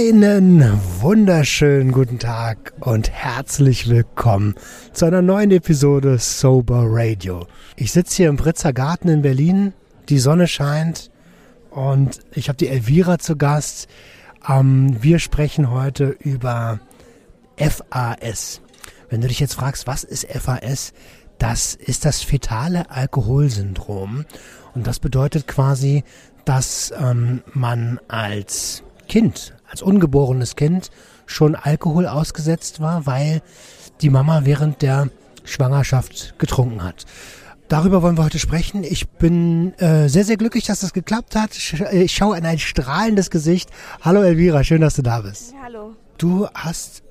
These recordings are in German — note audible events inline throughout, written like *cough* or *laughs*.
Einen wunderschönen guten Tag und herzlich willkommen zu einer neuen Episode Sober Radio. Ich sitze hier im Britzer Garten in Berlin, die Sonne scheint und ich habe die Elvira zu Gast. Ähm, wir sprechen heute über FAS. Wenn du dich jetzt fragst, was ist FAS? Das ist das fetale Alkoholsyndrom und das bedeutet quasi, dass ähm, man als Kind, als ungeborenes Kind schon Alkohol ausgesetzt war, weil die Mama während der Schwangerschaft getrunken hat. Darüber wollen wir heute sprechen. Ich bin äh, sehr, sehr glücklich, dass das geklappt hat. Ich schaue in ein strahlendes Gesicht. Hallo Elvira, schön, dass du da bist. Hallo. Du hast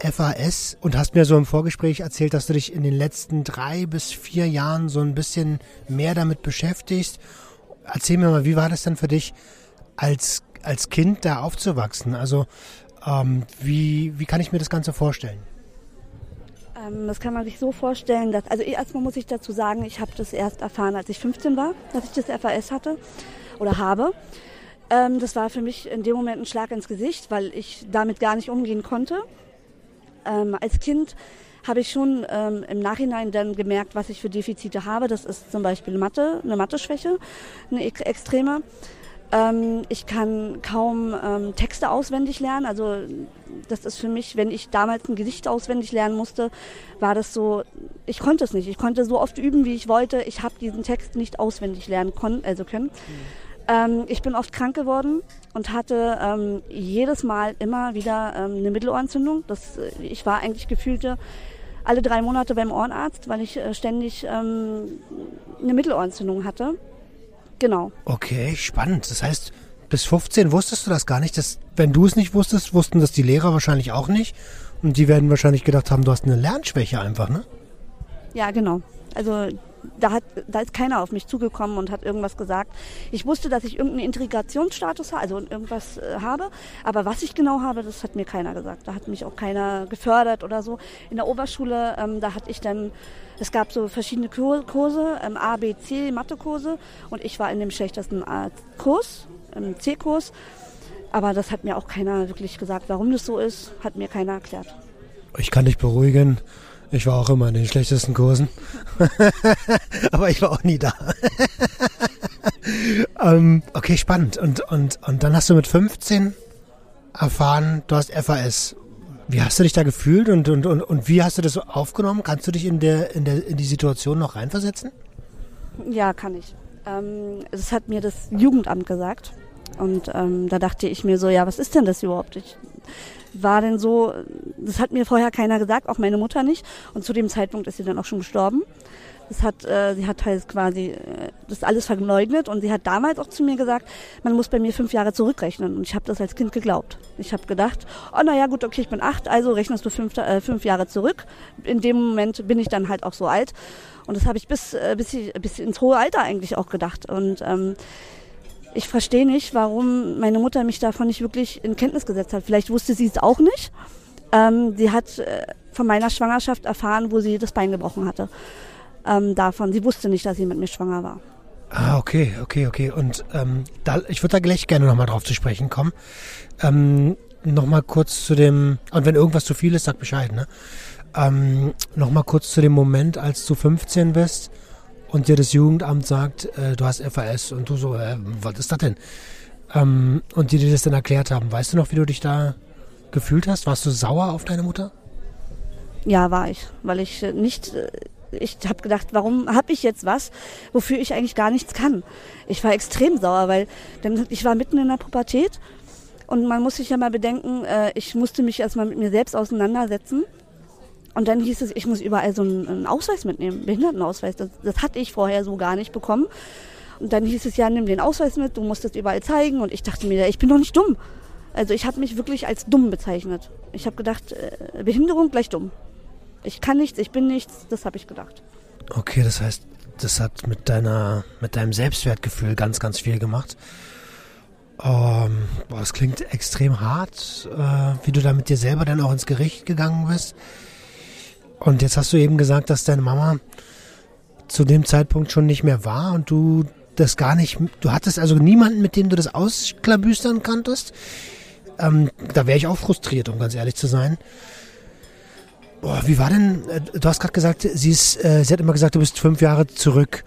FAS und hast mir so im Vorgespräch erzählt, dass du dich in den letzten drei bis vier Jahren so ein bisschen mehr damit beschäftigst. Erzähl mir mal, wie war das denn für dich als als Kind da aufzuwachsen? Also ähm, wie, wie kann ich mir das Ganze vorstellen? Ähm, das kann man sich so vorstellen, dass, also erstmal muss ich dazu sagen, ich habe das erst erfahren, als ich 15 war, dass ich das FAS hatte oder habe. Ähm, das war für mich in dem Moment ein Schlag ins Gesicht, weil ich damit gar nicht umgehen konnte. Ähm, als Kind habe ich schon im Nachhinein dann gemerkt, was ich für Defizite habe. Das ist zum Beispiel Mathe, eine Mathe-Schwäche, eine extreme. Ähm, ich kann kaum ähm, Texte auswendig lernen. Also das ist für mich, wenn ich damals ein Gesicht auswendig lernen musste, war das so, ich konnte es nicht. Ich konnte so oft üben, wie ich wollte. Ich habe diesen Text nicht auswendig lernen kon also können. Mhm. Ähm, ich bin oft krank geworden und hatte ähm, jedes Mal immer wieder ähm, eine Mittelohrentzündung. Das, äh, ich war eigentlich gefühlte alle drei Monate beim Ohrenarzt, weil ich äh, ständig ähm, eine Mittelohrentzündung hatte. Genau. Okay, spannend. Das heißt, bis 15 wusstest du das gar nicht. Das, wenn du es nicht wusstest, wussten das die Lehrer wahrscheinlich auch nicht. Und die werden wahrscheinlich gedacht haben, du hast eine Lernschwäche einfach, ne? Ja, genau. Also da, hat, da ist keiner auf mich zugekommen und hat irgendwas gesagt. Ich wusste, dass ich irgendeinen Integrationsstatus habe, also irgendwas äh, habe, aber was ich genau habe, das hat mir keiner gesagt. Da hat mich auch keiner gefördert oder so. In der Oberschule, ähm, da hatte ich dann, es gab so verschiedene Kurse, ähm, A, B, C, Mathekurse und ich war in dem schlechtesten Kurs, im C-Kurs. Aber das hat mir auch keiner wirklich gesagt, warum das so ist, hat mir keiner erklärt. Ich kann dich beruhigen. Ich war auch immer in den schlechtesten Kursen. *laughs* Aber ich war auch nie da. *laughs* ähm, okay, spannend. Und, und, und dann hast du mit 15 erfahren, du hast FAS. Wie hast du dich da gefühlt und, und, und, und wie hast du das so aufgenommen? Kannst du dich in, der, in, der, in die Situation noch reinversetzen? Ja, kann ich. Ähm, das hat mir das Jugendamt gesagt. Und ähm, da dachte ich mir so, ja, was ist denn das überhaupt? Ich war denn so, das hat mir vorher keiner gesagt, auch meine Mutter nicht. Und zu dem Zeitpunkt ist sie dann auch schon gestorben. Das hat, äh, sie hat halt quasi äh, das alles verleugnet und sie hat damals auch zu mir gesagt, man muss bei mir fünf Jahre zurückrechnen. Und ich habe das als Kind geglaubt. Ich habe gedacht, oh naja gut, okay, ich bin acht, also rechnest du fünf, äh, fünf Jahre zurück. In dem Moment bin ich dann halt auch so alt. Und das habe ich bis, äh, bis, bis ins hohe Alter eigentlich auch gedacht. Und ähm, ich verstehe nicht, warum meine Mutter mich davon nicht wirklich in Kenntnis gesetzt hat. Vielleicht wusste sie es auch nicht. Ähm, sie hat äh, von meiner Schwangerschaft erfahren, wo sie das Bein gebrochen hatte. Ähm, davon. Sie wusste nicht, dass sie mit mir schwanger war. Ah, okay, okay, okay. Und ähm, da, ich würde da gleich gerne nochmal drauf zu sprechen kommen. Ähm, nochmal kurz zu dem, und wenn irgendwas zu viel ist, sag Bescheid, ne? Ähm, nochmal kurz zu dem Moment, als du 15 bist und dir das Jugendamt sagt, äh, du hast FAS und du so, äh, was ist das denn? Ähm, und die dir das dann erklärt haben. Weißt du noch, wie du dich da gefühlt hast? Warst du sauer auf deine Mutter? Ja, war ich, weil ich äh, nicht, äh, ich habe gedacht, warum habe ich jetzt was, wofür ich eigentlich gar nichts kann? Ich war extrem sauer, weil ich war mitten in der Pubertät und man muss sich ja mal bedenken, äh, ich musste mich erstmal mit mir selbst auseinandersetzen und dann hieß es, ich muss überall so einen, einen Ausweis mitnehmen, Behindertenausweis. Das, das hatte ich vorher so gar nicht bekommen. Und dann hieß es ja, nimm den Ausweis mit, du musst es überall zeigen. Und ich dachte mir, ich bin doch nicht dumm. Also ich habe mich wirklich als dumm bezeichnet. Ich habe gedacht, äh, Behinderung gleich dumm. Ich kann nichts, ich bin nichts, das habe ich gedacht. Okay, das heißt, das hat mit deiner, mit deinem Selbstwertgefühl ganz, ganz viel gemacht. Ähm, boah, das klingt extrem hart, äh, wie du da mit dir selber dann auch ins Gericht gegangen bist. Und jetzt hast du eben gesagt, dass deine Mama zu dem Zeitpunkt schon nicht mehr war und du das gar nicht, du hattest also niemanden, mit dem du das ausklabüstern konntest. Ähm, da wäre ich auch frustriert, um ganz ehrlich zu sein. Boah, wie war denn, äh, du hast gerade gesagt, sie, ist, äh, sie hat immer gesagt, du bist fünf Jahre zurück.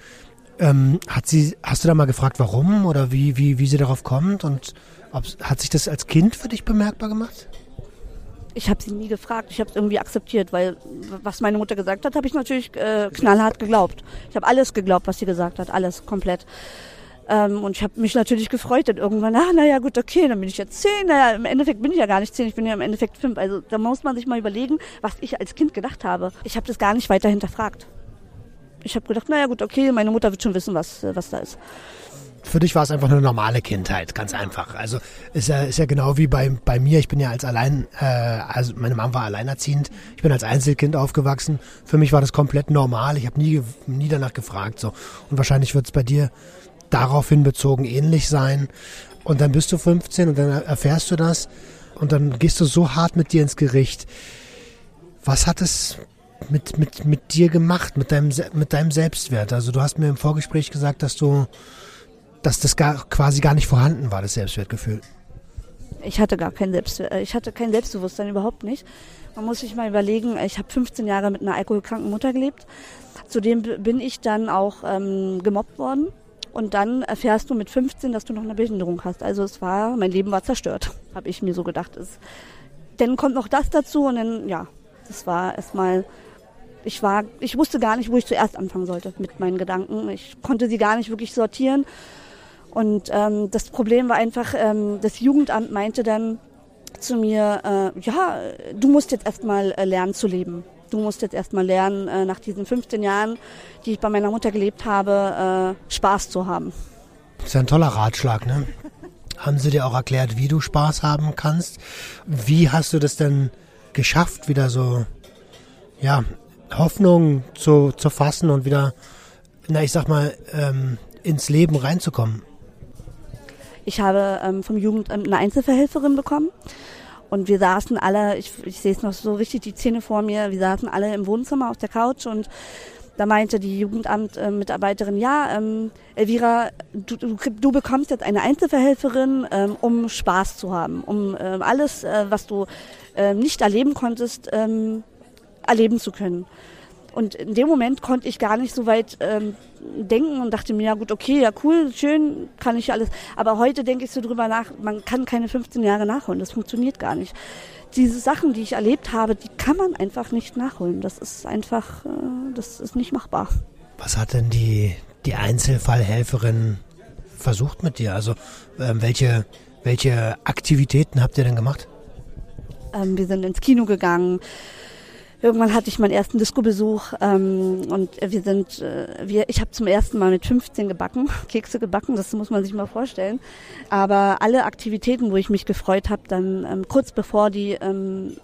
Ähm, hat sie, hast du da mal gefragt, warum oder wie, wie, wie sie darauf kommt? Und ob, hat sich das als Kind für dich bemerkbar gemacht? Ich habe sie nie gefragt, ich habe es irgendwie akzeptiert, weil was meine Mutter gesagt hat, habe ich natürlich äh, knallhart geglaubt. Ich habe alles geglaubt, was sie gesagt hat, alles komplett. Ähm, und ich habe mich natürlich gefreut, dann irgendwann, ah, naja, gut, okay, dann bin ich jetzt zehn. Naja, im Endeffekt bin ich ja gar nicht zehn, ich bin ja im Endeffekt fünf. Also da muss man sich mal überlegen, was ich als Kind gedacht habe. Ich habe das gar nicht weiter hinterfragt. Ich habe gedacht, naja, gut, okay, meine Mutter wird schon wissen, was, was da ist für dich war es einfach eine normale Kindheit, ganz einfach. Also ist ja, ist ja genau wie bei, bei mir. Ich bin ja als allein, äh, also meine Mom war alleinerziehend. Ich bin als Einzelkind aufgewachsen. Für mich war das komplett normal. Ich habe nie, nie danach gefragt. So. Und wahrscheinlich wird es bei dir daraufhin bezogen ähnlich sein. Und dann bist du 15 und dann erfährst du das und dann gehst du so hart mit dir ins Gericht. Was hat es mit, mit, mit dir gemacht, mit deinem, mit deinem Selbstwert? Also du hast mir im Vorgespräch gesagt, dass du, dass das gar, quasi gar nicht vorhanden war, das Selbstwertgefühl. Ich hatte gar kein Selbst, äh, ich hatte kein Selbstbewusstsein überhaupt nicht. Man muss sich mal überlegen, ich habe 15 Jahre mit einer alkoholkranken Mutter gelebt. Zudem bin ich dann auch ähm, gemobbt worden und dann erfährst du mit 15, dass du noch eine Behinderung hast. Also es war, mein Leben war zerstört, *laughs* habe ich mir so gedacht. Es, dann kommt noch das dazu und dann, ja, das war erstmal, ich war, ich wusste gar nicht, wo ich zuerst anfangen sollte mit meinen Gedanken. Ich konnte sie gar nicht wirklich sortieren. Und ähm, das Problem war einfach, ähm, das Jugendamt meinte dann zu mir, äh, ja, du musst jetzt erstmal äh, lernen zu leben du musst jetzt erstmal lernen, äh, nach diesen 15 Jahren, die ich bei meiner Mutter gelebt habe, äh, Spaß zu haben. Das ist ein toller Ratschlag, ne? Haben sie dir auch erklärt, wie du Spaß haben kannst? Wie hast du das denn geschafft, wieder so, ja, Hoffnung zu, zu fassen und wieder, na, ich sag mal, ähm, ins Leben reinzukommen? Ich habe ähm, vom Jugendamt eine Einzelverhelferin bekommen. Und wir saßen alle, ich, ich sehe es noch so richtig, die Zähne vor mir, wir saßen alle im Wohnzimmer auf der Couch und da meinte die Jugendamt-Mitarbeiterin, ja, ähm, Elvira, du, du, du, bekommst jetzt eine Einzelverhelferin, ähm, um Spaß zu haben, um ähm, alles, äh, was du äh, nicht erleben konntest, ähm, erleben zu können. Und in dem Moment konnte ich gar nicht so weit ähm, denken und dachte mir, ja gut, okay, ja cool, schön, kann ich alles. Aber heute denke ich so drüber nach, man kann keine 15 Jahre nachholen, das funktioniert gar nicht. Diese Sachen, die ich erlebt habe, die kann man einfach nicht nachholen. Das ist einfach, äh, das ist nicht machbar. Was hat denn die, die Einzelfallhelferin versucht mit dir? Also äh, welche, welche Aktivitäten habt ihr denn gemacht? Ähm, wir sind ins Kino gegangen Irgendwann hatte ich meinen ersten Disco-Besuch ähm, und wir sind, äh, wir, ich habe zum ersten Mal mit 15 gebacken, *laughs* Kekse gebacken, das muss man sich mal vorstellen. Aber alle Aktivitäten, wo ich mich gefreut habe, dann ähm, kurz bevor die ähm,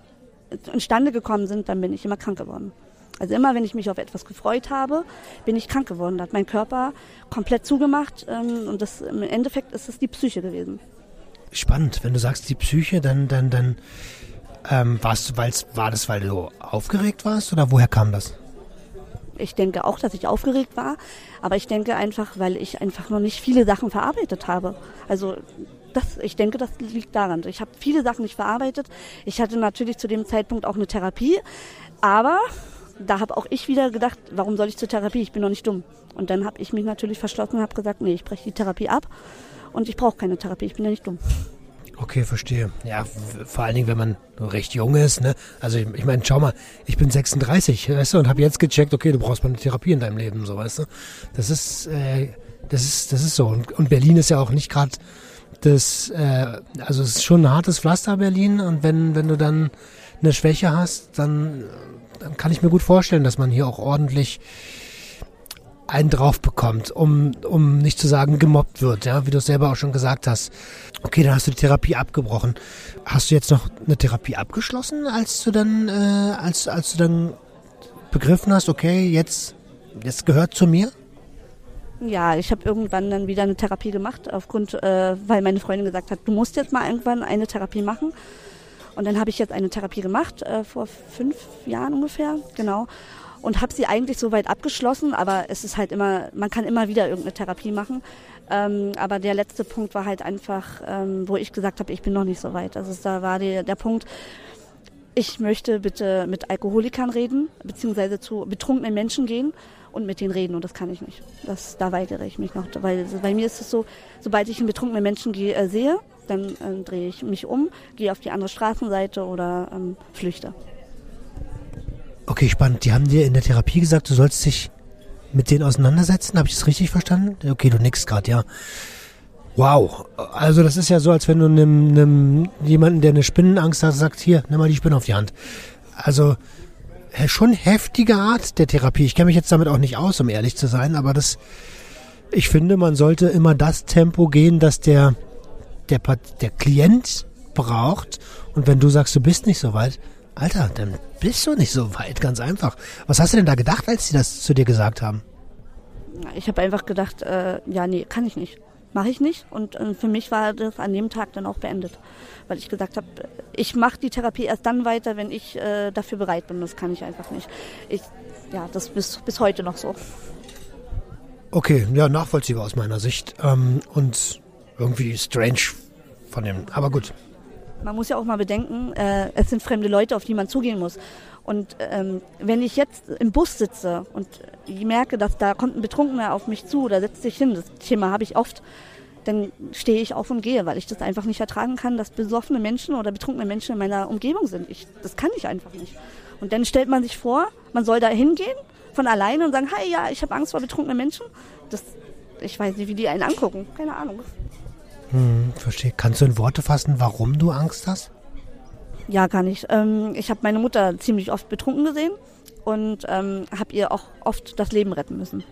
instande gekommen sind, dann bin ich immer krank geworden. Also immer, wenn ich mich auf etwas gefreut habe, bin ich krank geworden. Da hat mein Körper komplett zugemacht ähm, und das im Endeffekt ist es die Psyche gewesen. Spannend, wenn du sagst die Psyche, dann dann dann ähm, warst, weil's, war das, weil du aufgeregt warst oder woher kam das? Ich denke auch, dass ich aufgeregt war, aber ich denke einfach, weil ich einfach noch nicht viele Sachen verarbeitet habe. Also das, ich denke, das liegt daran. Ich habe viele Sachen nicht verarbeitet. Ich hatte natürlich zu dem Zeitpunkt auch eine Therapie, aber da habe auch ich wieder gedacht, warum soll ich zur Therapie? Ich bin noch nicht dumm. Und dann habe ich mich natürlich verschlossen und habe gesagt, nee, ich breche die Therapie ab und ich brauche keine Therapie, ich bin ja nicht dumm. Okay, verstehe. Ja, vor allen Dingen, wenn man recht jung ist, ne? Also ich, ich meine, schau mal, ich bin 36, weißt du, und habe jetzt gecheckt, okay, du brauchst mal eine Therapie in deinem Leben, so weißt du. Das ist, äh, das ist, das ist so. Und, und Berlin ist ja auch nicht gerade das, äh, also es ist schon ein hartes Pflaster Berlin. Und wenn, wenn du dann eine Schwäche hast, dann, dann kann ich mir gut vorstellen, dass man hier auch ordentlich einen drauf bekommt, um, um nicht zu sagen gemobbt wird, ja, wie du es selber auch schon gesagt hast. Okay, dann hast du die Therapie abgebrochen. Hast du jetzt noch eine Therapie abgeschlossen, als du dann, äh, als, als du dann begriffen hast, okay, jetzt, jetzt gehört zu mir? Ja, ich habe irgendwann dann wieder eine Therapie gemacht, aufgrund, äh, weil meine Freundin gesagt hat, du musst jetzt mal irgendwann eine Therapie machen. Und dann habe ich jetzt eine Therapie gemacht, äh, vor fünf Jahren ungefähr, genau und habe sie eigentlich soweit abgeschlossen, aber es ist halt immer, man kann immer wieder irgendeine Therapie machen. Ähm, aber der letzte Punkt war halt einfach, ähm, wo ich gesagt habe, ich bin noch nicht so weit. Also da war die, der Punkt, ich möchte bitte mit Alkoholikern reden, beziehungsweise zu betrunkenen Menschen gehen und mit denen reden und das kann ich nicht. Das, da weigere ich mich noch, weil bei mir ist es so, sobald ich einen betrunkenen Menschen gehe, äh, sehe, dann äh, drehe ich mich um, gehe auf die andere Straßenseite oder ähm, flüchte. Okay, spannend. Die haben dir in der Therapie gesagt, du sollst dich mit denen auseinandersetzen. Habe ich das richtig verstanden? Okay, du nix gerade, ja. Wow. Also das ist ja so, als wenn du einem, einem jemanden, der eine Spinnenangst hat, sagt, hier, nimm mal die Spinne auf die Hand. Also schon heftige Art der Therapie. Ich kenne mich jetzt damit auch nicht aus, um ehrlich zu sein, aber das, ich finde, man sollte immer das Tempo gehen, das der, der, der Klient braucht. Und wenn du sagst, du bist nicht so weit, Alter, dann bist du nicht so weit, ganz einfach. Was hast du denn da gedacht, als sie das zu dir gesagt haben? Ich habe einfach gedacht, äh, ja, nee, kann ich nicht. Mache ich nicht. Und äh, für mich war das an dem Tag dann auch beendet. Weil ich gesagt habe, ich mache die Therapie erst dann weiter, wenn ich äh, dafür bereit bin. Das kann ich einfach nicht. Ich, ja, das bis, bis heute noch so. Okay, ja, nachvollziehbar aus meiner Sicht. Ähm, und irgendwie strange von dem. Aber gut, man muss ja auch mal bedenken, äh, es sind fremde Leute, auf die man zugehen muss. Und ähm, wenn ich jetzt im Bus sitze und merke, dass da kommt ein Betrunkener auf mich zu oder setzt sich hin, das Thema habe ich oft, dann stehe ich auf und gehe, weil ich das einfach nicht ertragen kann, dass besoffene Menschen oder betrunkene Menschen in meiner Umgebung sind. Ich, das kann ich einfach nicht. Und dann stellt man sich vor, man soll da hingehen von alleine und sagen, hey, ja, ich habe Angst vor betrunkenen Menschen. Das, ich weiß nicht, wie die einen angucken. Keine Ahnung. Hm, verstehe. Kannst du in Worte fassen, warum du Angst hast? Ja, kann ich. Ähm, ich habe meine Mutter ziemlich oft betrunken gesehen und ähm, habe ihr auch oft das Leben retten müssen.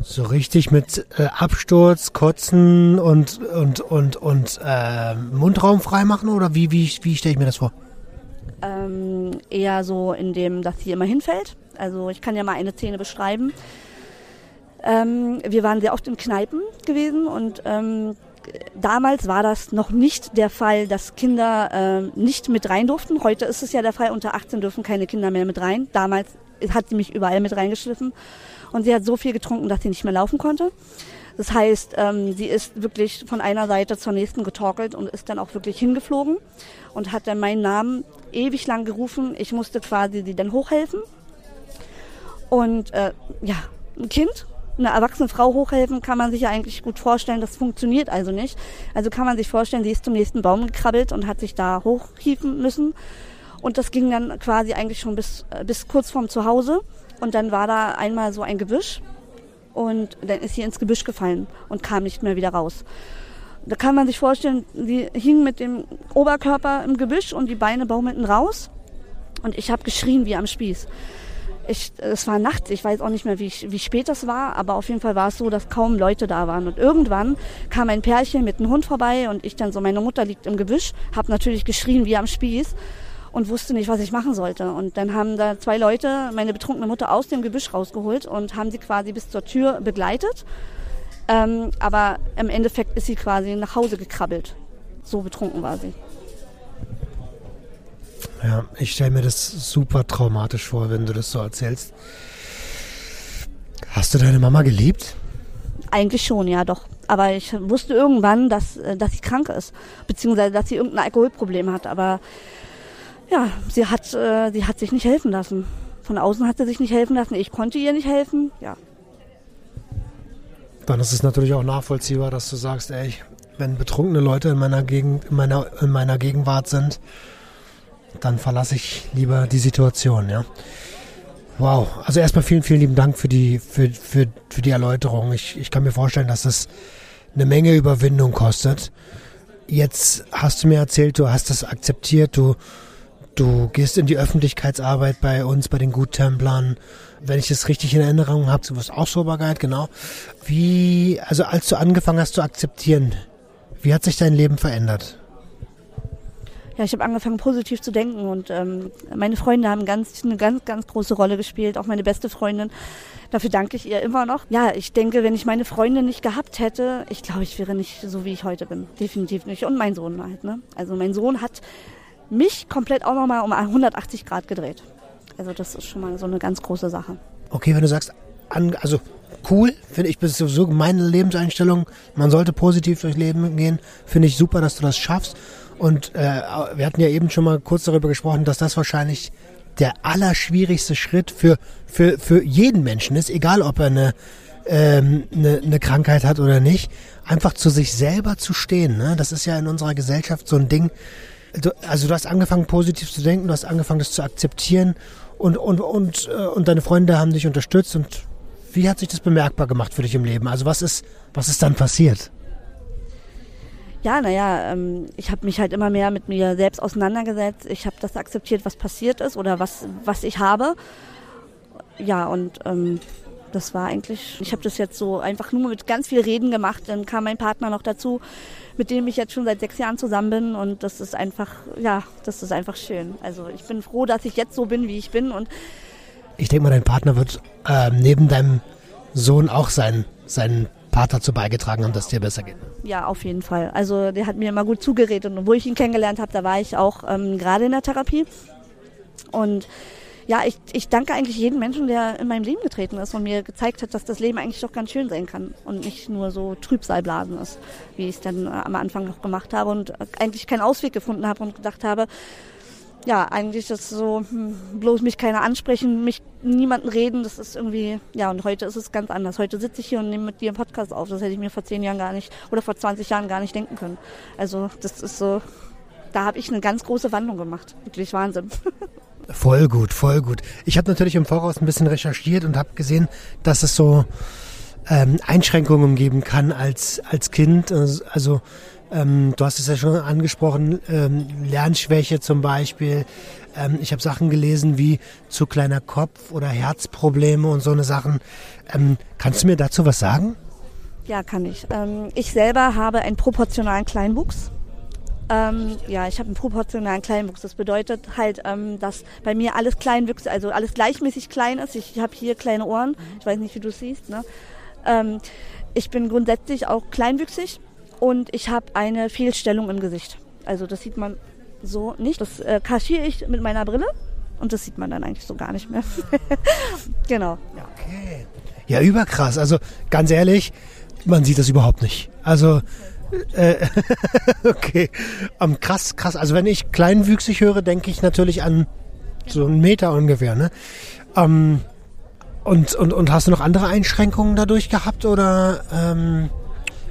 So richtig mit äh, Absturz, Kotzen und und und und äh, Mundraum freimachen oder wie wie wie stelle ich mir das vor? Ähm, eher so in dem, dass sie immer hinfällt. Also ich kann ja mal eine Szene beschreiben. Ähm, wir waren sehr oft in Kneipen gewesen und ähm, damals war das noch nicht der Fall, dass Kinder äh, nicht mit rein durften. Heute ist es ja der Fall, unter 18 dürfen keine Kinder mehr mit rein. Damals hat sie mich überall mit reingeschliffen und sie hat so viel getrunken, dass sie nicht mehr laufen konnte. Das heißt, ähm, sie ist wirklich von einer Seite zur nächsten getorkelt und ist dann auch wirklich hingeflogen und hat dann meinen Namen ewig lang gerufen. Ich musste quasi sie dann hochhelfen. Und äh, ja, ein Kind eine erwachsene Frau hochhelfen, kann man sich ja eigentlich gut vorstellen, das funktioniert also nicht. Also kann man sich vorstellen, sie ist zum nächsten Baum gekrabbelt und hat sich da hochhieven müssen. Und das ging dann quasi eigentlich schon bis, äh, bis kurz vorm Zuhause. Und dann war da einmal so ein Gebüsch und dann ist sie ins Gebüsch gefallen und kam nicht mehr wieder raus. Da kann man sich vorstellen, sie hing mit dem Oberkörper im Gebüsch und die Beine baumelten raus. Und ich habe geschrien wie am Spieß ich, es war nachts, ich weiß auch nicht mehr, wie, wie spät das war, aber auf jeden Fall war es so, dass kaum Leute da waren. Und irgendwann kam ein Pärchen mit einem Hund vorbei und ich dann so, meine Mutter liegt im Gebüsch, habe natürlich geschrien wie am Spieß und wusste nicht, was ich machen sollte. Und dann haben da zwei Leute meine betrunkene Mutter aus dem Gebüsch rausgeholt und haben sie quasi bis zur Tür begleitet. Ähm, aber im Endeffekt ist sie quasi nach Hause gekrabbelt. So betrunken war sie. Ja, ich stelle mir das super traumatisch vor, wenn du das so erzählst. Hast du deine Mama geliebt? Eigentlich schon, ja, doch. Aber ich wusste irgendwann, dass, äh, dass sie krank ist, beziehungsweise dass sie irgendein Alkoholproblem hat. Aber ja, sie hat, äh, sie hat sich nicht helfen lassen. Von außen hat sie sich nicht helfen lassen. Ich konnte ihr nicht helfen. Ja. Dann ist es natürlich auch nachvollziehbar, dass du sagst, ey, wenn betrunkene Leute in meiner, Gegend, in meiner, in meiner Gegenwart sind, dann verlasse ich lieber die Situation, ja. Wow, also erstmal vielen, vielen lieben Dank für die, für, für, für die Erläuterung. Ich, ich kann mir vorstellen, dass das eine Menge Überwindung kostet. Jetzt hast du mir erzählt, du hast das akzeptiert, du, du gehst in die Öffentlichkeitsarbeit bei uns, bei den Guttemplern. Wenn ich das richtig in Erinnerung habe, du wirst auch Soberguide, genau. Wie, also als du angefangen hast zu akzeptieren, wie hat sich dein Leben verändert? Ja, ich habe angefangen positiv zu denken und ähm, meine Freunde haben ganz, eine ganz, ganz große Rolle gespielt, auch meine beste Freundin. Dafür danke ich ihr immer noch. Ja, ich denke, wenn ich meine Freunde nicht gehabt hätte, ich glaube, ich wäre nicht so, wie ich heute bin. Definitiv nicht. Und mein Sohn halt. Ne? Also mein Sohn hat mich komplett auch nochmal um 180 Grad gedreht. Also das ist schon mal so eine ganz große Sache. Okay, wenn du sagst an, also cool, finde ich, das ist sowieso meine Lebenseinstellung. Man sollte positiv durchs Leben gehen. Finde ich super, dass du das schaffst. Und äh, wir hatten ja eben schon mal kurz darüber gesprochen, dass das wahrscheinlich der allerschwierigste Schritt für, für, für jeden Menschen ist, egal ob er eine, ähm, eine, eine Krankheit hat oder nicht, einfach zu sich selber zu stehen. Ne? Das ist ja in unserer Gesellschaft so ein Ding. Du, also du hast angefangen positiv zu denken, du hast angefangen das zu akzeptieren und, und, und, äh, und deine Freunde haben dich unterstützt und wie hat sich das bemerkbar gemacht für dich im Leben? Also was ist, was ist dann passiert? Ja, naja, ähm, ich habe mich halt immer mehr mit mir selbst auseinandergesetzt. Ich habe das akzeptiert, was passiert ist oder was, was ich habe. Ja, und ähm, das war eigentlich, ich habe das jetzt so einfach nur mit ganz viel Reden gemacht. Dann kam mein Partner noch dazu, mit dem ich jetzt schon seit sechs Jahren zusammen bin. Und das ist einfach, ja, das ist einfach schön. Also ich bin froh, dass ich jetzt so bin, wie ich bin. Und ich denke mal, dein Partner wird äh, neben deinem Sohn auch seinen, seinen Part dazu beigetragen haben, dass es dir besser geht. Ja, auf jeden Fall. Also der hat mir immer gut zugeredet und wo ich ihn kennengelernt habe, da war ich auch ähm, gerade in der Therapie. Und ja, ich, ich danke eigentlich jedem Menschen, der in meinem Leben getreten ist und mir gezeigt hat, dass das Leben eigentlich doch ganz schön sein kann und nicht nur so Trübsalblasen ist, wie ich es dann äh, am Anfang noch gemacht habe und eigentlich keinen Ausweg gefunden habe und gedacht habe, ja, eigentlich ist so, hm, bloß mich keiner ansprechen, mich niemanden reden, das ist irgendwie, ja, und heute ist es ganz anders. Heute sitze ich hier und nehme mit dir einen Podcast auf. Das hätte ich mir vor zehn Jahren gar nicht oder vor 20 Jahren gar nicht denken können. Also, das ist so, da habe ich eine ganz große Wandlung gemacht. Wirklich Wahnsinn. *laughs* Voll gut, voll gut. Ich habe natürlich im Voraus ein bisschen recherchiert und habe gesehen, dass es so ähm, Einschränkungen geben kann als, als Kind. Also ähm, du hast es ja schon angesprochen, ähm, Lernschwäche zum Beispiel. Ähm, ich habe Sachen gelesen wie zu kleiner Kopf oder Herzprobleme und so eine Sachen. Ähm, kannst du mir dazu was sagen? Ja, kann ich. Ähm, ich selber habe einen proportionalen Kleinwuchs. Ähm, ja, ich habe einen proportionalen Kleinwuchs. Das bedeutet halt, dass bei mir alles kleinwüchsig, also alles gleichmäßig klein ist. Ich habe hier kleine Ohren. Ich weiß nicht, wie du es siehst. Ne? Ich bin grundsätzlich auch kleinwüchsig und ich habe eine Fehlstellung im Gesicht. Also das sieht man so nicht. Das äh, kaschiere ich mit meiner Brille und das sieht man dann eigentlich so gar nicht mehr. *laughs* genau. Okay. Ja, überkrass. Also ganz ehrlich, man sieht das überhaupt nicht. Also äh, *laughs* okay. Um, ähm, krass, krass. Also wenn ich kleinwüchsig höre, denke ich natürlich an so einen Meter ungefähr. Ne? Um, ähm, und, und, und hast du noch andere Einschränkungen dadurch gehabt oder? Ähm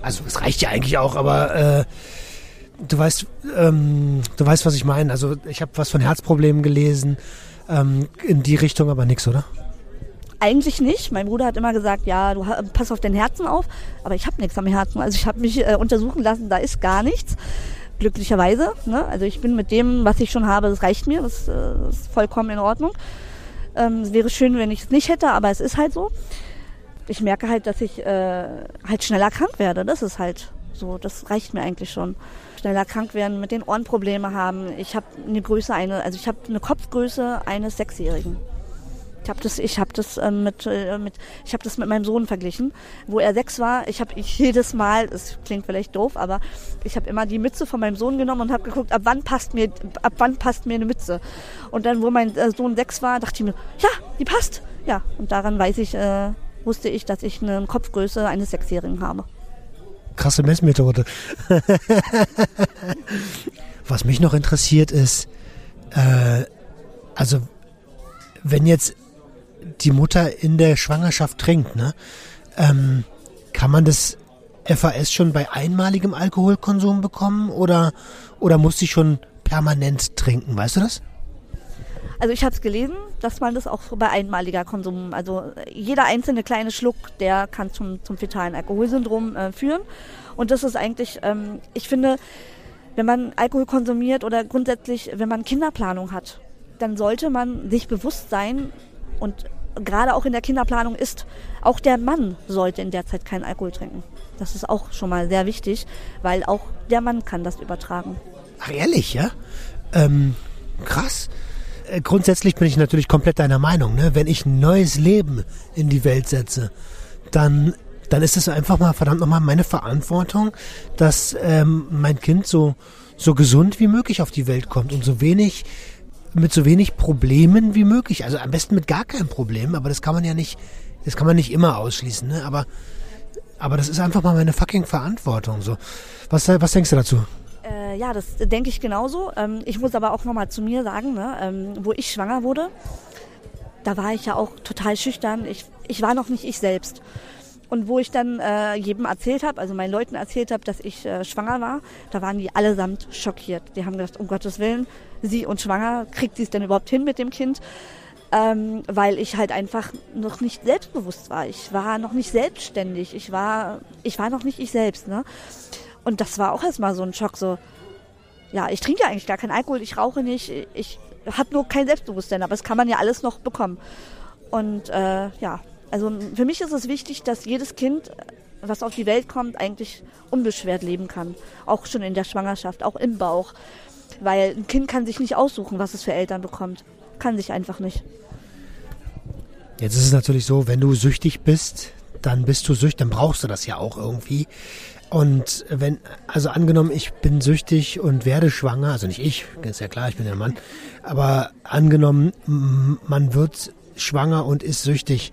also es reicht ja eigentlich auch, aber äh, du weißt, ähm, du weißt, was ich meine. Also ich habe was von Herzproblemen gelesen, ähm, in die Richtung aber nichts, oder? Eigentlich nicht. Mein Bruder hat immer gesagt, ja, du pass auf dein Herzen auf, aber ich habe nichts am Herzen. Also ich habe mich äh, untersuchen lassen, da ist gar nichts. Glücklicherweise. Ne? Also ich bin mit dem, was ich schon habe, das reicht mir, das, äh, ist vollkommen in Ordnung. Ähm, es wäre schön, wenn ich es nicht hätte, aber es ist halt so ich merke halt, dass ich äh, halt schneller krank werde. Das ist halt so, das reicht mir eigentlich schon. Schneller krank werden, mit den Ohren Probleme haben. Ich habe eine Größe, eine, also ich habe eine Kopfgröße eines Sechsjährigen. Ich habe das, ich habe das äh, mit, äh, mit, ich habe das mit meinem Sohn verglichen, wo er sechs war. Ich habe ich *laughs* jedes Mal, das klingt vielleicht doof, aber ich habe immer die Mütze von meinem Sohn genommen und habe geguckt, ab wann passt mir, ab wann passt mir eine Mütze. Und dann, wo mein äh, Sohn sechs war, dachte ich mir, ja, die passt. Ja, und daran weiß ich, äh, wusste ich, dass ich eine Kopfgröße eines Sechsjährigen habe. Krasse Messmethode. *laughs* Was mich noch interessiert ist, äh, also wenn jetzt die Mutter in der Schwangerschaft trinkt, ne, ähm, kann man das FAS schon bei einmaligem Alkoholkonsum bekommen oder, oder muss sie schon permanent trinken? Weißt du das? Also ich habe es gelesen, dass man das auch bei einmaliger Konsum, also jeder einzelne kleine Schluck, der kann zum, zum fetalen Alkoholsyndrom äh, führen. Und das ist eigentlich, ähm, ich finde, wenn man Alkohol konsumiert oder grundsätzlich, wenn man Kinderplanung hat, dann sollte man sich bewusst sein und gerade auch in der Kinderplanung ist, auch der Mann sollte in der Zeit keinen Alkohol trinken. Das ist auch schon mal sehr wichtig, weil auch der Mann kann das übertragen. Ach ehrlich, ja? Ähm, krass. Äh, grundsätzlich bin ich natürlich komplett deiner Meinung. Ne? Wenn ich ein neues Leben in die Welt setze, dann, dann ist es einfach mal verdammt nochmal meine Verantwortung, dass ähm, mein Kind so, so gesund wie möglich auf die Welt kommt und so wenig mit so wenig Problemen wie möglich. Also am besten mit gar keinem Problem, aber das kann man ja nicht das kann man nicht immer ausschließen, ne? aber, aber das ist einfach mal meine fucking Verantwortung. So. Was, was denkst du dazu? Äh, ja, das denke ich genauso. Ähm, ich muss aber auch nochmal zu mir sagen, ne, ähm, wo ich schwanger wurde, da war ich ja auch total schüchtern. Ich, ich war noch nicht ich selbst. Und wo ich dann äh, jedem erzählt habe, also meinen Leuten erzählt habe, dass ich äh, schwanger war, da waren die allesamt schockiert. Die haben gedacht, um Gottes Willen, sie und schwanger, kriegt sie es denn überhaupt hin mit dem Kind? Ähm, weil ich halt einfach noch nicht selbstbewusst war. Ich war noch nicht selbstständig. Ich war, ich war noch nicht ich selbst. Ne? Und das war auch erstmal so ein Schock. So, ja, ich trinke eigentlich gar keinen Alkohol, ich rauche nicht, ich habe nur kein Selbstbewusstsein, aber das kann man ja alles noch bekommen. Und äh, ja, also für mich ist es wichtig, dass jedes Kind, was auf die Welt kommt, eigentlich unbeschwert leben kann. Auch schon in der Schwangerschaft, auch im Bauch. Weil ein Kind kann sich nicht aussuchen, was es für Eltern bekommt. Kann sich einfach nicht. Jetzt ist es natürlich so, wenn du süchtig bist, dann bist du süchtig, dann brauchst du das ja auch irgendwie. Und wenn, also angenommen, ich bin süchtig und werde schwanger, also nicht ich, ist ja klar, ich bin ja Mann, aber angenommen, man wird schwanger und ist süchtig,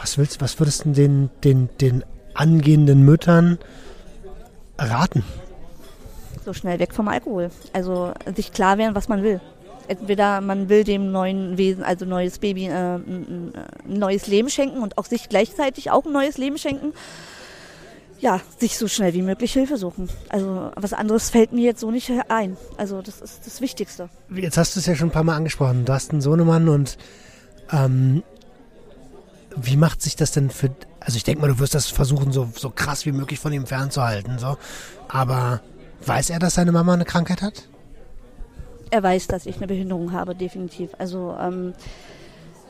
was willst, was würdest du den, den, den angehenden Müttern raten? So schnell weg vom Alkohol. Also sich klar werden, was man will. Entweder man will dem neuen Wesen, also neues Baby, äh, ein neues Leben schenken und auch sich gleichzeitig auch ein neues Leben schenken. Ja, sich so schnell wie möglich Hilfe suchen. Also was anderes fällt mir jetzt so nicht ein. Also das ist das Wichtigste. Jetzt hast du es ja schon ein paar Mal angesprochen. Du hast einen Sohnemann und ähm, wie macht sich das denn für. Also ich denke mal, du wirst das versuchen, so, so krass wie möglich von ihm fernzuhalten. So. Aber weiß er, dass seine Mama eine Krankheit hat? Er weiß, dass ich eine Behinderung habe, definitiv. Also ähm,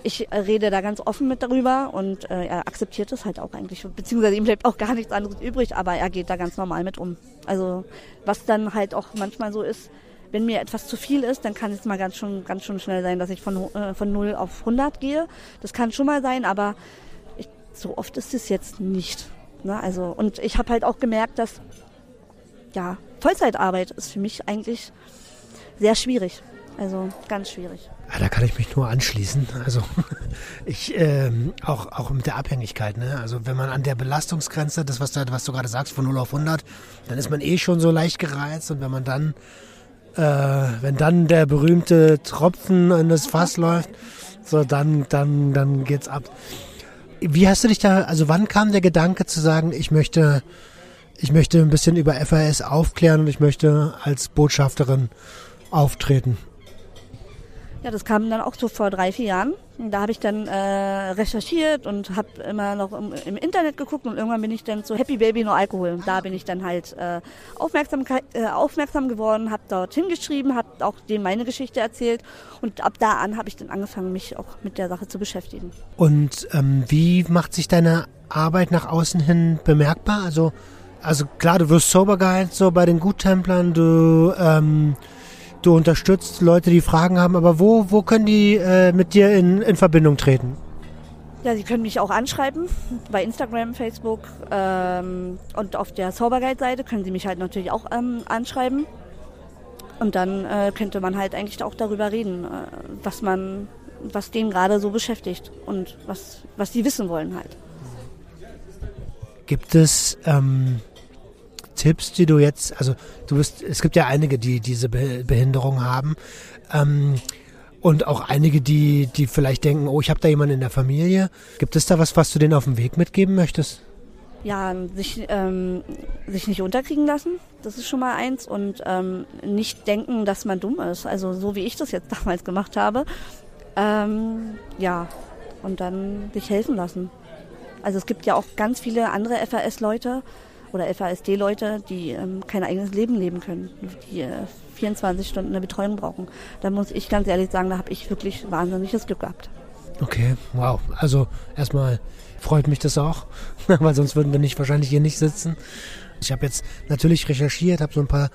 ich rede da ganz offen mit darüber und äh, er akzeptiert es halt auch eigentlich. Beziehungsweise ihm bleibt auch gar nichts anderes übrig, aber er geht da ganz normal mit um. Also was dann halt auch manchmal so ist, wenn mir etwas zu viel ist, dann kann es mal ganz schon, ganz schon schnell sein, dass ich von, äh, von 0 auf 100 gehe. Das kann schon mal sein, aber ich, so oft ist es jetzt nicht. Ne? Also, und ich habe halt auch gemerkt, dass ja, Vollzeitarbeit ist für mich eigentlich sehr schwierig. Also ganz schwierig. Ja, da kann ich mich nur anschließen. Also *laughs* ich ähm, auch auch mit der Abhängigkeit. Ne? Also wenn man an der Belastungsgrenze, das was du, was du gerade sagst, von 0 auf 100, dann ist man eh schon so leicht gereizt und wenn man dann äh, wenn dann der berühmte Tropfen in das Fass läuft, so dann, dann, dann geht's ab. Wie hast du dich da, also wann kam der Gedanke zu sagen, ich möchte, ich möchte ein bisschen über FAS aufklären und ich möchte als Botschafterin auftreten? Ja, das kam dann auch so vor drei, vier Jahren. Da habe ich dann äh, recherchiert und habe immer noch im, im, Internet geguckt und irgendwann bin ich dann zu Happy Baby No Alkohol. Da bin ich dann halt äh, aufmerksam, äh, aufmerksam geworden, habe dort hingeschrieben, habe auch dem meine Geschichte erzählt und ab da an habe ich dann angefangen, mich auch mit der Sache zu beschäftigen. Und ähm, wie macht sich deine Arbeit nach außen hin bemerkbar? Also, also klar, du wirst Sober Guide so bei den Guttemplern, du ähm, du unterstützt Leute, die Fragen haben, aber wo, wo können die äh, mit dir in, in Verbindung treten? Ja, Sie können mich auch anschreiben bei Instagram, Facebook ähm, und auf der Soberguide-Seite können Sie mich halt natürlich auch ähm, anschreiben. Und dann äh, könnte man halt eigentlich auch darüber reden, äh, was man, was denen gerade so beschäftigt und was, was die wissen wollen halt. Gibt es ähm, Tipps, die du jetzt, also du bist, es gibt ja einige, die diese Behinderung haben. Ähm, und auch einige, die, die vielleicht denken, oh, ich habe da jemanden in der Familie. Gibt es da was, was du denen auf dem Weg mitgeben möchtest? Ja, sich, ähm, sich nicht unterkriegen lassen, das ist schon mal eins. Und ähm, nicht denken, dass man dumm ist. Also so wie ich das jetzt *laughs* damals gemacht habe. Ähm, ja, und dann sich helfen lassen. Also es gibt ja auch ganz viele andere FAS-Leute, oder FASD-Leute, die ähm, kein eigenes Leben leben können, die äh, 24 Stunden eine Betreuung brauchen. Da muss ich ganz ehrlich sagen, da habe ich wirklich wahnsinniges Glück gehabt. Okay, wow. Also erstmal freut mich das auch, *laughs* weil sonst würden wir nicht wahrscheinlich hier nicht sitzen. Ich habe jetzt natürlich recherchiert, habe so ein paar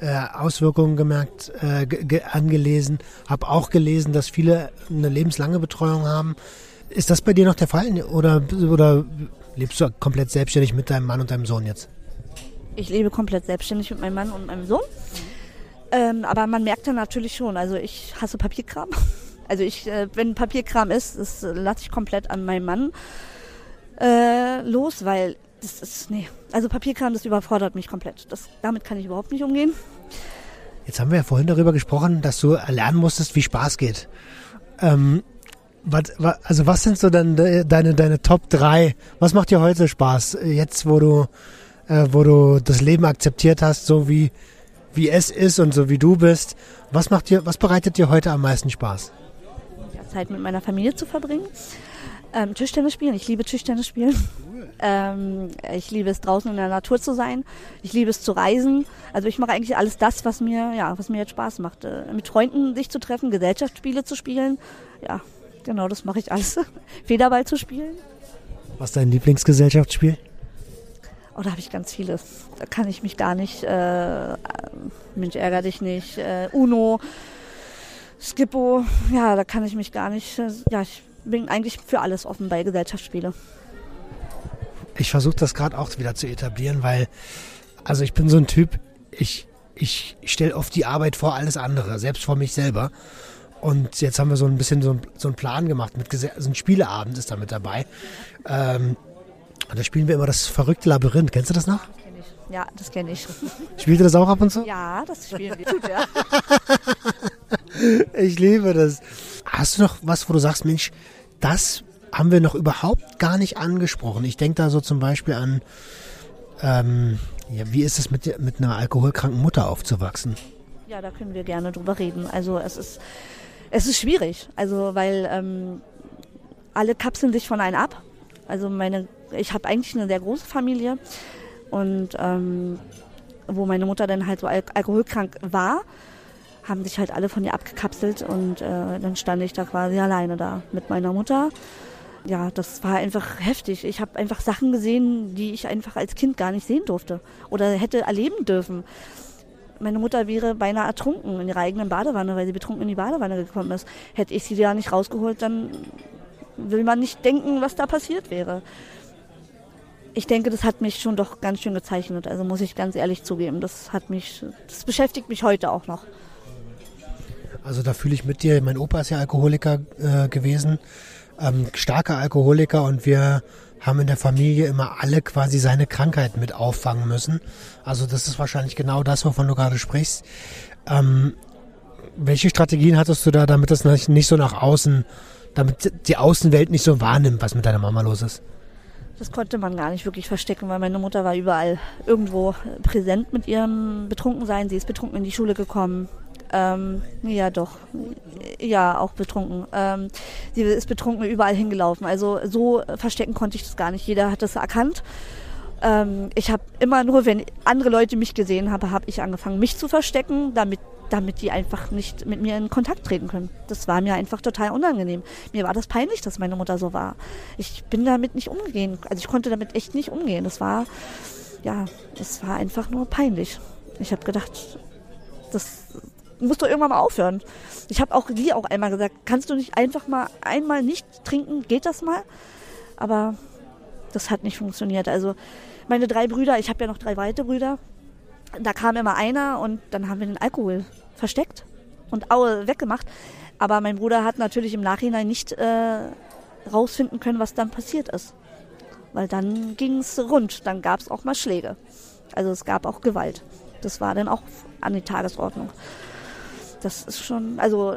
äh, Auswirkungen gemerkt, äh, angelesen, habe auch gelesen, dass viele eine lebenslange Betreuung haben. Ist das bei dir noch der Fall oder, oder Lebst du komplett selbstständig mit deinem Mann und deinem Sohn jetzt? Ich lebe komplett selbstständig mit meinem Mann und meinem Sohn. Ähm, aber man merkt dann natürlich schon, also ich hasse Papierkram. *laughs* Also ich, äh, wenn Papierkram ist, das lasse ich komplett an meinen Mann äh, los, weil das ist, nee, also Papierkram, das überfordert mich komplett. Das, damit kann ich überhaupt nicht umgehen. Jetzt haben wir ja vorhin darüber gesprochen, dass du lernen musstest, wie Spaß geht. Ähm, was, was, also was sind so dann deine, deine Top 3? Was macht dir heute Spaß? Jetzt, wo du, äh, wo du das Leben akzeptiert hast, so wie, wie es ist und so wie du bist. Was macht dir, was bereitet dir heute am meisten Spaß? Ja, Zeit mit meiner Familie zu verbringen. Ähm, Tischtennis spielen. Ich liebe Tischtennis spielen. Ähm, ich liebe es draußen in der Natur zu sein. Ich liebe es zu reisen. Also ich mache eigentlich alles das, was mir, ja, was mir jetzt Spaß macht. Äh, mit Freunden sich zu treffen, Gesellschaftsspiele zu spielen. Ja, genau, das mache ich alles. *laughs* Federball zu spielen. Was ist dein Lieblingsgesellschaftsspiel? Oh, da habe ich ganz viele. Da kann ich mich gar nicht. Äh, Mensch, ärger dich nicht. Äh, Uno, Skippo. Ja, da kann ich mich gar nicht. Äh, ja, ich bin eigentlich für alles offen bei Gesellschaftsspiele. Ich versuche das gerade auch wieder zu etablieren, weil, also ich bin so ein Typ, ich, ich stelle oft die Arbeit vor alles andere, selbst vor mich selber. Und jetzt haben wir so ein bisschen so, so einen Plan gemacht, mit so ein Spieleabend ist da mit dabei. Ähm, und da spielen wir immer das verrückte Labyrinth. Kennst du das noch? Ja, das kenne ich. Spielt ihr das auch ab und zu? Ja, das spielen wir. Tut, ja. *laughs* ich liebe das. Hast du noch was, wo du sagst, Mensch, das haben wir noch überhaupt gar nicht angesprochen? Ich denke da so zum Beispiel an, ähm, ja, wie ist es mit, mit einer alkoholkranken Mutter aufzuwachsen? Ja, da können wir gerne drüber reden. Also es ist, es ist schwierig, also weil ähm, alle kapseln sich von einem ab. Also meine, ich habe eigentlich eine sehr große Familie und ähm, wo meine Mutter dann halt so al alkoholkrank war, haben sich halt alle von ihr abgekapselt und äh, dann stand ich da quasi alleine da mit meiner Mutter. Ja, das war einfach heftig. Ich habe einfach Sachen gesehen, die ich einfach als Kind gar nicht sehen durfte oder hätte erleben dürfen. Meine Mutter wäre beinahe ertrunken in ihrer eigenen Badewanne, weil sie betrunken in die Badewanne gekommen ist. Hätte ich sie da nicht rausgeholt, dann will man nicht denken, was da passiert wäre. Ich denke, das hat mich schon doch ganz schön gezeichnet. Also muss ich ganz ehrlich zugeben, das hat mich, das beschäftigt mich heute auch noch. Also da fühle ich mit dir. Mein Opa ist ja Alkoholiker äh, gewesen, ähm, starker Alkoholiker und wir haben in der Familie immer alle quasi seine Krankheit mit auffangen müssen. Also das ist wahrscheinlich genau das, wovon du gerade sprichst. Ähm, welche Strategien hattest du da, damit das nicht so nach außen, damit die Außenwelt nicht so wahrnimmt, was mit deiner Mama los ist? Das konnte man gar nicht wirklich verstecken, weil meine Mutter war überall irgendwo präsent mit ihrem Betrunkensein. Sie ist betrunken in die Schule gekommen. Ähm, ja, doch. Ja, auch betrunken. Ähm, sie ist betrunken überall hingelaufen. Also so verstecken konnte ich das gar nicht. Jeder hat das erkannt. Ähm, ich habe immer nur, wenn andere Leute mich gesehen haben, habe ich angefangen, mich zu verstecken, damit damit die einfach nicht mit mir in Kontakt treten können. Das war mir einfach total unangenehm. Mir war das peinlich, dass meine Mutter so war. Ich bin damit nicht umgehen. Also ich konnte damit echt nicht umgehen. Das war, ja, das war einfach nur peinlich. Ich habe gedacht, das muss doch irgendwann mal aufhören. Ich habe auch die auch einmal gesagt, kannst du nicht einfach mal einmal nicht trinken? Geht das mal? Aber das hat nicht funktioniert. Also meine drei Brüder, ich habe ja noch drei weitere Brüder, da kam immer einer und dann haben wir den Alkohol versteckt und Aue weggemacht. Aber mein Bruder hat natürlich im Nachhinein nicht äh, rausfinden können, was dann passiert ist. Weil dann ging es rund, dann gab es auch mal Schläge. Also es gab auch Gewalt. Das war dann auch an die Tagesordnung. Das ist schon, also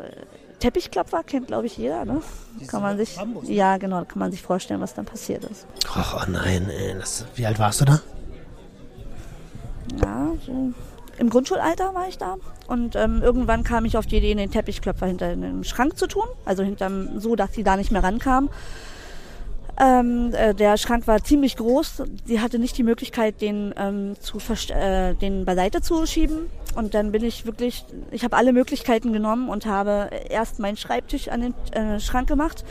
Teppichklopfer kennt glaube ich jeder, ne? kann man sich, Bambus, ja genau, kann man sich vorstellen, was dann passiert ist. Ach oh nein, ey, das, wie alt warst du da? Ja, so im Grundschulalter war ich da und ähm, irgendwann kam ich auf die Idee, den Teppichklopfer hinter den Schrank zu tun, also hinterm, so, dass sie da nicht mehr rankam. Ähm, äh, der Schrank war ziemlich groß. Sie hatte nicht die Möglichkeit, den, ähm, zu äh, den beiseite zu schieben. Und dann bin ich wirklich, ich habe alle Möglichkeiten genommen und habe erst meinen Schreibtisch an den äh, Schrank gemacht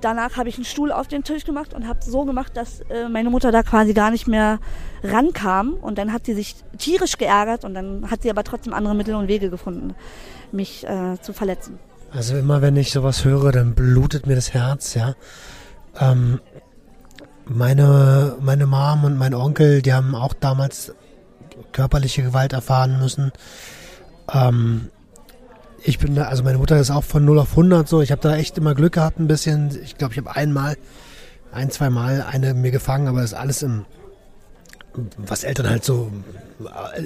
Danach habe ich einen Stuhl auf den Tisch gemacht und habe so gemacht, dass äh, meine Mutter da quasi gar nicht mehr rankam. Und dann hat sie sich tierisch geärgert und dann hat sie aber trotzdem andere Mittel und Wege gefunden, mich äh, zu verletzen. Also immer wenn ich sowas höre, dann blutet mir das Herz, ja. Ähm, meine, meine Mom und mein Onkel, die haben auch damals körperliche Gewalt erfahren müssen. Ähm, ich bin da, also meine Mutter ist auch von 0 auf 100 so. Ich habe da echt immer Glück gehabt ein bisschen. Ich glaube, ich habe einmal, ein, zwei Mal eine mir gefangen, aber das ist alles im, was Eltern halt so,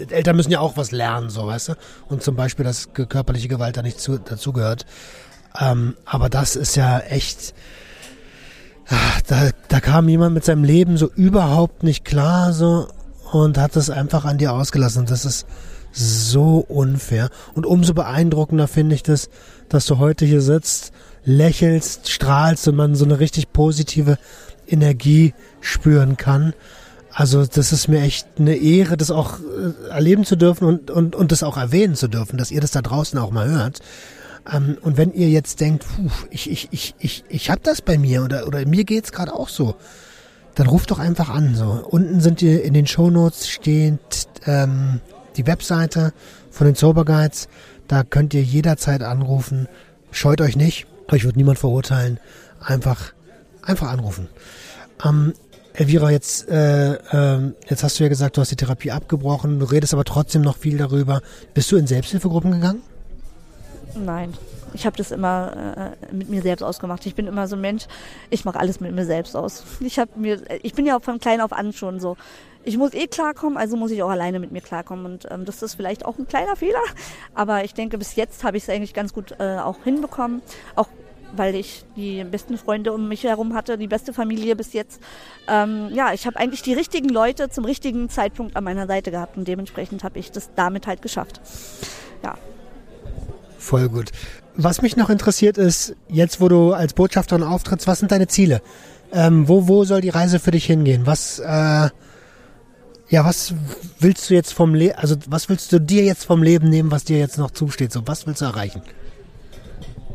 Eltern müssen ja auch was lernen, so, weißt du? Und zum Beispiel, dass körperliche Gewalt da nicht zu, dazugehört. Ähm, aber das ist ja echt, da, da kam jemand mit seinem Leben so überhaupt nicht klar, so, und hat es einfach an dir ausgelassen. Das ist so unfair. Und umso beeindruckender finde ich das, dass du heute hier sitzt, lächelst, strahlst und man so eine richtig positive Energie spüren kann. Also das ist mir echt eine Ehre, das auch äh, erleben zu dürfen und, und, und das auch erwähnen zu dürfen, dass ihr das da draußen auch mal hört. Ähm, und wenn ihr jetzt denkt, puh, ich, ich, ich, ich, ich hab das bei mir oder, oder mir geht's gerade auch so, dann ruft doch einfach an. So Unten sind ihr in den Shownotes steht ähm, die Webseite von den Sober. Da könnt ihr jederzeit anrufen. Scheut euch nicht. Euch wird niemand verurteilen. Einfach, einfach anrufen. Ähm, Elvira, jetzt, äh, äh, jetzt hast du ja gesagt, du hast die Therapie abgebrochen, du redest aber trotzdem noch viel darüber. Bist du in Selbsthilfegruppen gegangen? Nein. Ich habe das immer äh, mit mir selbst ausgemacht. Ich bin immer so ein Mensch, ich mache alles mit mir selbst aus. Ich habe mir, ich bin ja auch von klein auf an schon so. Ich muss eh klarkommen, also muss ich auch alleine mit mir klarkommen. Und ähm, das ist vielleicht auch ein kleiner Fehler. Aber ich denke, bis jetzt habe ich es eigentlich ganz gut äh, auch hinbekommen. Auch weil ich die besten Freunde um mich herum hatte, die beste Familie bis jetzt. Ähm, ja, ich habe eigentlich die richtigen Leute zum richtigen Zeitpunkt an meiner Seite gehabt und dementsprechend habe ich das damit halt geschafft. Ja. Voll gut. Was mich noch interessiert ist, jetzt wo du als Botschafterin auftrittst, was sind deine Ziele? Ähm, wo, wo soll die Reise für dich hingehen? Was, äh, ja, was willst du jetzt vom Leben, also was willst du dir jetzt vom Leben nehmen, was dir jetzt noch zusteht? So, was willst du erreichen?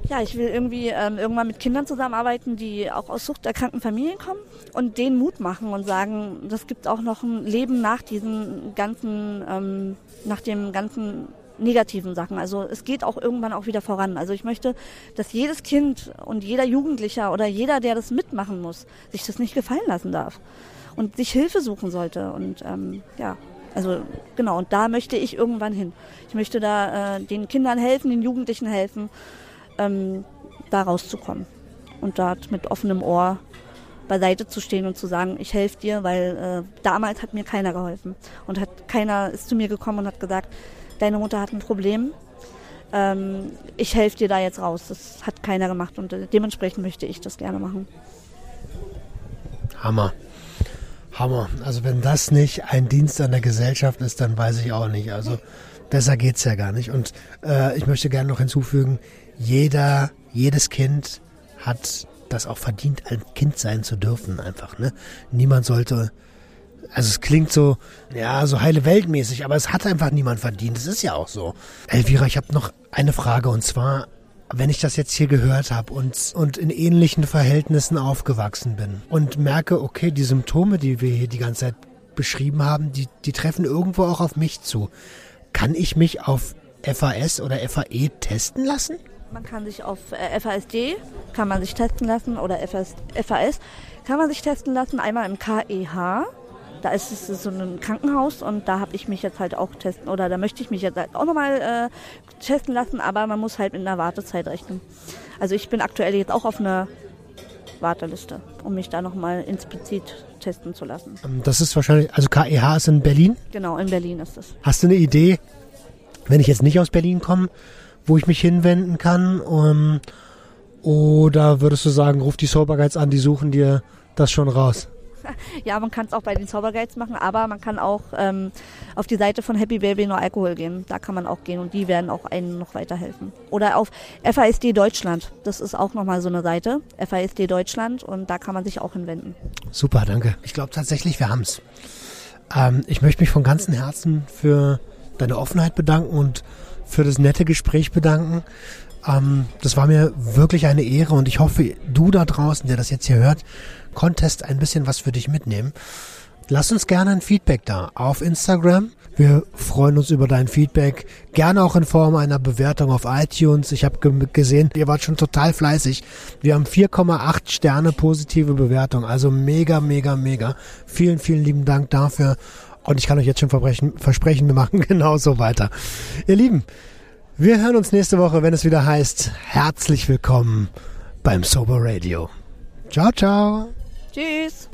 Ja, ich will irgendwie ähm, irgendwann mit Kindern zusammenarbeiten, die auch aus suchterkrankten Familien kommen und denen Mut machen und sagen, das gibt auch noch ein Leben nach diesen ganzen, ähm, nach dem ganzen negativen Sachen. Also es geht auch irgendwann auch wieder voran. Also ich möchte, dass jedes Kind und jeder Jugendlicher oder jeder, der das mitmachen muss, sich das nicht gefallen lassen darf und sich Hilfe suchen sollte. Und ähm, ja, also genau, und da möchte ich irgendwann hin. Ich möchte da äh, den Kindern helfen, den Jugendlichen helfen ähm, da rauszukommen und dort mit offenem Ohr beiseite zu stehen und zu sagen, ich helfe dir, weil äh, damals hat mir keiner geholfen und hat keiner ist zu mir gekommen und hat gesagt, deine Mutter hat ein Problem, ähm, ich helfe dir da jetzt raus. Das hat keiner gemacht und äh, dementsprechend möchte ich das gerne machen. Hammer. Hammer. Also wenn das nicht ein Dienst an der Gesellschaft ist, dann weiß ich auch nicht. Also besser geht's ja gar nicht. Und äh, ich möchte gerne noch hinzufügen, jeder, jedes Kind hat das auch verdient, ein Kind sein zu dürfen, einfach, ne? Niemand sollte, also es klingt so, ja, so heile Weltmäßig, aber es hat einfach niemand verdient. Es ist ja auch so. Elvira, ich habe noch eine Frage und zwar, wenn ich das jetzt hier gehört habe und, und in ähnlichen Verhältnissen aufgewachsen bin und merke, okay, die Symptome, die wir hier die ganze Zeit beschrieben haben, die, die treffen irgendwo auch auf mich zu. Kann ich mich auf FAS oder FAE testen lassen? Man kann sich auf äh, FASD, kann man sich testen lassen oder FAS, FAS, kann man sich testen lassen, einmal im KEH. Da ist es so ein Krankenhaus und da habe ich mich jetzt halt auch testen oder da möchte ich mich jetzt halt auch nochmal äh, testen lassen, aber man muss halt in der Wartezeit rechnen. Also ich bin aktuell jetzt auch auf einer Warteliste, um mich da nochmal explizit testen zu lassen. Ähm, das ist wahrscheinlich, also KEH ist in Berlin? Genau, in Berlin ist es. Hast du eine Idee, wenn ich jetzt nicht aus Berlin komme, wo ich mich hinwenden kann? Um, oder würdest du sagen, ruf die Sober Guides an, die suchen dir das schon raus? Ja, man kann es auch bei den Sober Guides machen, aber man kann auch ähm, auf die Seite von Happy Baby No Alkohol gehen. Da kann man auch gehen und die werden auch einen noch weiterhelfen. Oder auf FASD Deutschland. Das ist auch nochmal so eine Seite. FASD Deutschland und da kann man sich auch hinwenden. Super, danke. Ich glaube tatsächlich, wir haben's. Ähm, ich möchte mich von ganzem Herzen für deine Offenheit bedanken und für das nette Gespräch bedanken. Ähm, das war mir wirklich eine Ehre und ich hoffe, du da draußen, der das jetzt hier hört, konntest ein bisschen was für dich mitnehmen. Lass uns gerne ein Feedback da auf Instagram. Wir freuen uns über dein Feedback. Gerne auch in Form einer Bewertung auf iTunes. Ich habe gesehen, ihr wart schon total fleißig. Wir haben 4,8 Sterne positive Bewertung. Also mega, mega, mega. Vielen, vielen lieben Dank dafür. Und ich kann euch jetzt schon versprechen, wir machen *laughs* genauso weiter. Ihr Lieben, Wir hören uns nächste Woche, wenn es wieder heißt, herzlich willkommen beim Sober Radio. Ciao, ciao. Tschüss.